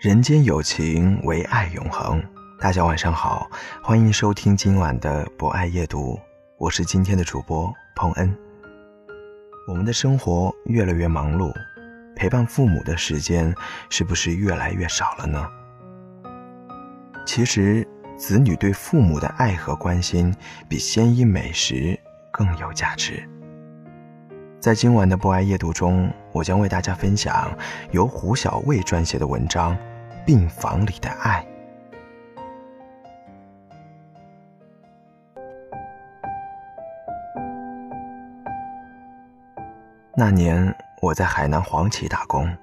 人间有情，唯爱永恒。大家晚上好，欢迎收听今晚的博爱夜读，我是今天的主播彭恩。我们的生活越来越忙碌，陪伴父母的时间是不是越来越少了呢？其实，子女对父母的爱和关心，比鲜衣美食更有价值。在今晚的博爱夜读中，我将为大家分享由胡小卫撰写的文章。病房里的爱。那年我在海南黄岐打工，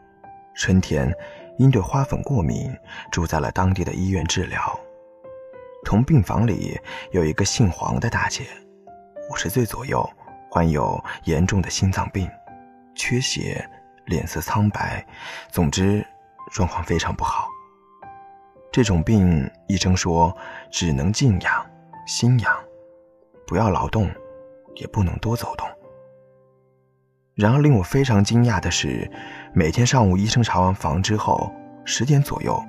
春天因对花粉过敏，住在了当地的医院治疗。同病房里有一个姓黄的大姐，五十岁左右，患有严重的心脏病，缺血，脸色苍白，总之。状况非常不好。这种病，医生说只能静养、心养，不要劳动，也不能多走动。然而令我非常惊讶的是，每天上午医生查完房之后，十点左右，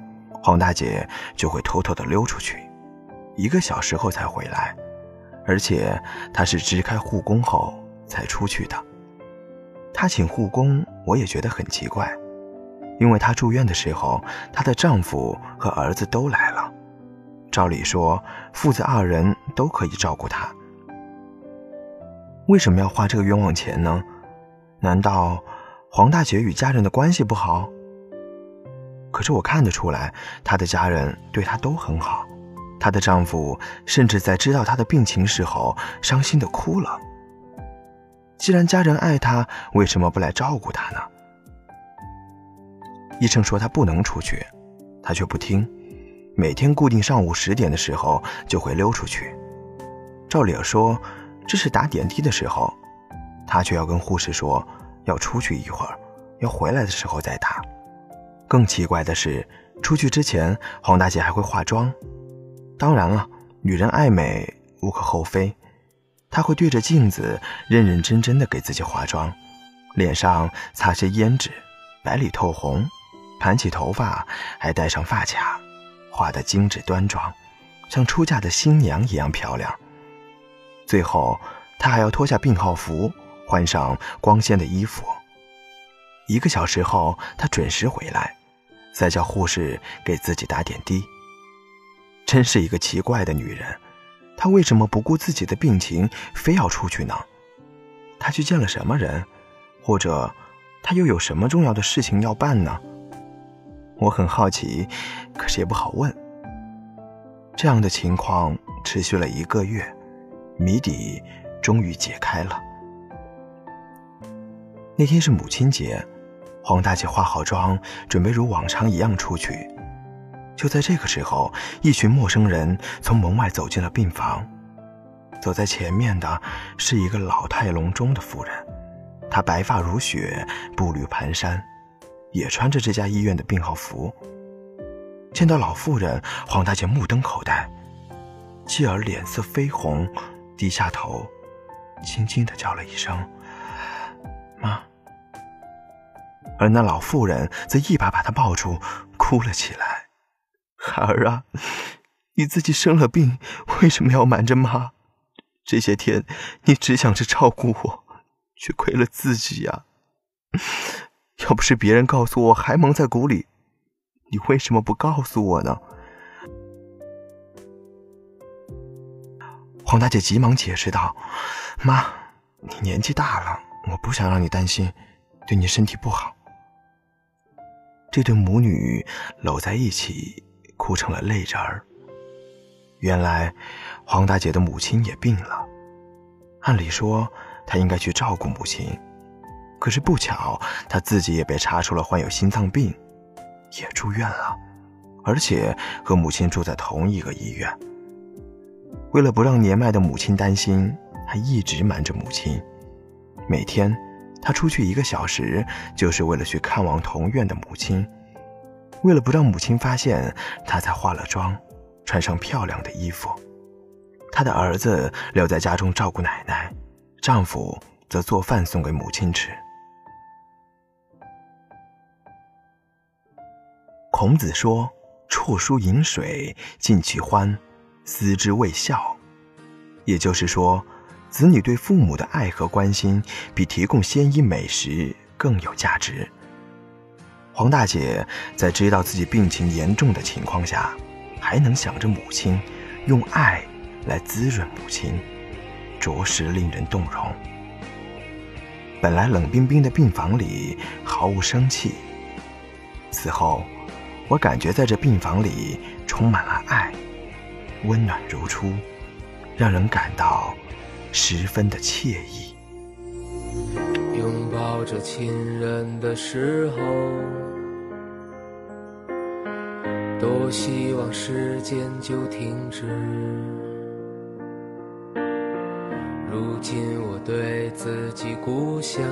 黄大姐就会偷偷的溜出去，一个小时后才回来，而且她是支开护工后才出去的。她请护工，我也觉得很奇怪。因为她住院的时候，她的丈夫和儿子都来了，照理说父子二人都可以照顾她，为什么要花这个冤枉钱呢？难道黄大姐与家人的关系不好？可是我看得出来，她的家人对她都很好，她的丈夫甚至在知道她的病情时候伤心的哭了。既然家人爱她，为什么不来照顾她呢？医生说他不能出去，他却不听，每天固定上午十点的时候就会溜出去。照理说这是打点滴的时候，他却要跟护士说要出去一会儿，要回来的时候再打。更奇怪的是，出去之前黄大姐还会化妆。当然了，女人爱美无可厚非，她会对着镜子认认真真的给自己化妆，脸上擦些胭脂，白里透红。盘起头发，还戴上发卡，画得精致端庄，像出嫁的新娘一样漂亮。最后，她还要脱下病号服，换上光鲜的衣服。一个小时后，她准时回来，再叫护士给自己打点滴。真是一个奇怪的女人，她为什么不顾自己的病情，非要出去呢？她去见了什么人，或者她又有什么重要的事情要办呢？我很好奇，可是也不好问。这样的情况持续了一个月，谜底终于解开了。那天是母亲节，黄大姐化好妆，准备如往常一样出去。就在这个时候，一群陌生人从门外走进了病房。走在前面的是一个老态龙钟的妇人，她白发如雪，步履蹒跚。也穿着这家医院的病号服。见到老妇人，黄大姐目瞪口呆，继而脸色绯红，低下头，轻轻的叫了一声“妈”。而那老妇人则一把把她抱住，哭了起来：“孩儿啊，你自己生了病，为什么要瞒着妈？这些天你只想着照顾我，却亏了自己呀！”要不是别人告诉我还蒙在鼓里，你为什么不告诉我呢？黄大姐急忙解释道：“妈，你年纪大了，我不想让你担心，对你身体不好。”这对母女搂在一起，哭成了泪人儿。原来，黄大姐的母亲也病了。按理说，她应该去照顾母亲，可是不巧，他自己也被查出了患有心脏病，也住院了，而且和母亲住在同一个医院。为了不让年迈的母亲担心，他一直瞒着母亲。每天，他出去一个小时，就是为了去看望同院的母亲。为了不让母亲发现，他才化了妆。穿上漂亮的衣服，他的儿子留在家中照顾奶奶，丈夫则做饭送给母亲吃。孔子说：“辍书饮水，尽其欢，思之未孝。”也就是说，子女对父母的爱和关心，比提供鲜衣美食更有价值。黄大姐在知道自己病情严重的情况下。还能想着母亲，用爱来滋润母亲，着实令人动容。本来冷冰冰的病房里毫无生气，此后，我感觉在这病房里充满了爱，温暖如初，让人感到十分的惬意。拥抱着亲人的时候。多希望时间就停止。如今我对自己故乡，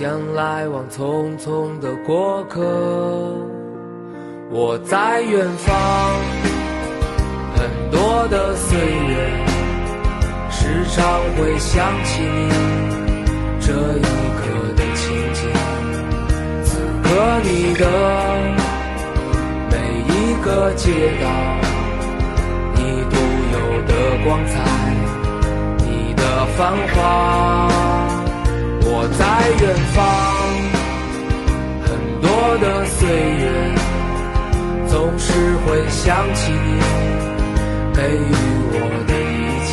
像来往匆匆的过客。我在远方，很多的岁月，时常会想起你这一刻的情景。此刻你的每一个街道，你独有的光彩，你的繁华。在远方，很多的岁月，总是会想起你给予我的一切，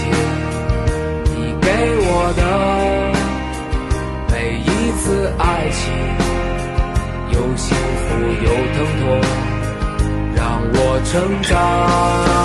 你给我的每一次爱情。有幸福，有疼痛，让我成长。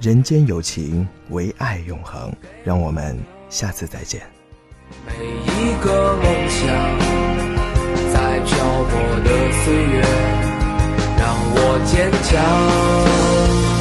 人间有情，唯爱永恒。让我们下次再见。每一个梦想，在漂泊的岁月，让我坚强。